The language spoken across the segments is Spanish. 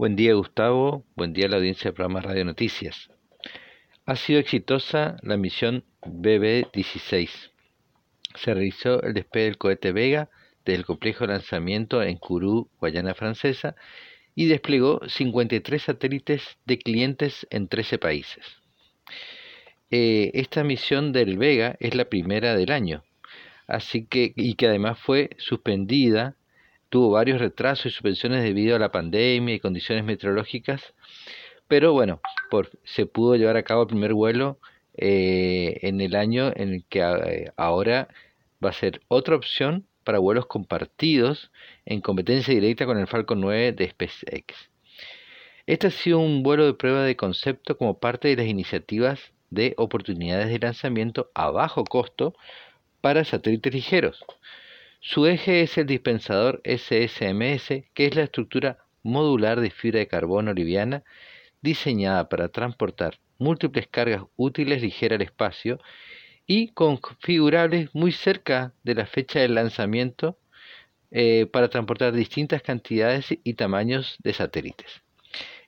Buen día Gustavo, buen día a la audiencia del programa Radio Noticias. Ha sido exitosa la misión BB-16. Se realizó el despegue del cohete Vega desde el complejo de lanzamiento en Kourou, Guayana Francesa, y desplegó 53 satélites de clientes en 13 países. Eh, esta misión del Vega es la primera del año, así que y que además fue suspendida tuvo varios retrasos y suspensiones debido a la pandemia y condiciones meteorológicas, pero bueno, se pudo llevar a cabo el primer vuelo eh, en el año en el que eh, ahora va a ser otra opción para vuelos compartidos en competencia directa con el Falcon 9 de SpaceX. Este ha sido un vuelo de prueba de concepto como parte de las iniciativas de oportunidades de lanzamiento a bajo costo para satélites ligeros. Su eje es el dispensador SSMS, que es la estructura modular de fibra de carbono liviana diseñada para transportar múltiples cargas útiles ligeras al espacio y configurables muy cerca de la fecha del lanzamiento eh, para transportar distintas cantidades y tamaños de satélites.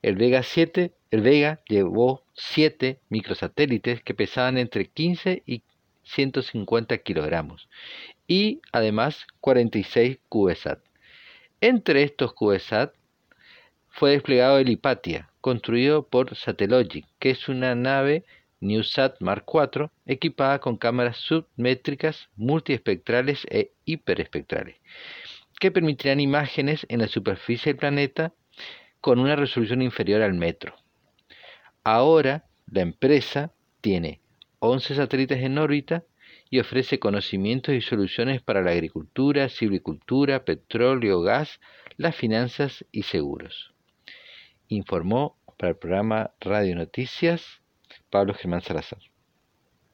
El Vega 7, el Vega llevó 7 microsatélites que pesaban entre 15 y 150 kilogramos y además 46 CubeSat. Entre estos CubeSat fue desplegado el Hipatia, construido por Satellogic, que es una nave NewSat Mark IV equipada con cámaras submétricas, multiespectrales e hiperespectrales, que permitirán imágenes en la superficie del planeta con una resolución inferior al metro. Ahora la empresa tiene 11 satélites en órbita y ofrece conocimientos y soluciones para la agricultura, silvicultura, petróleo, gas, las finanzas y seguros. Informó para el programa Radio Noticias Pablo Germán Salazar.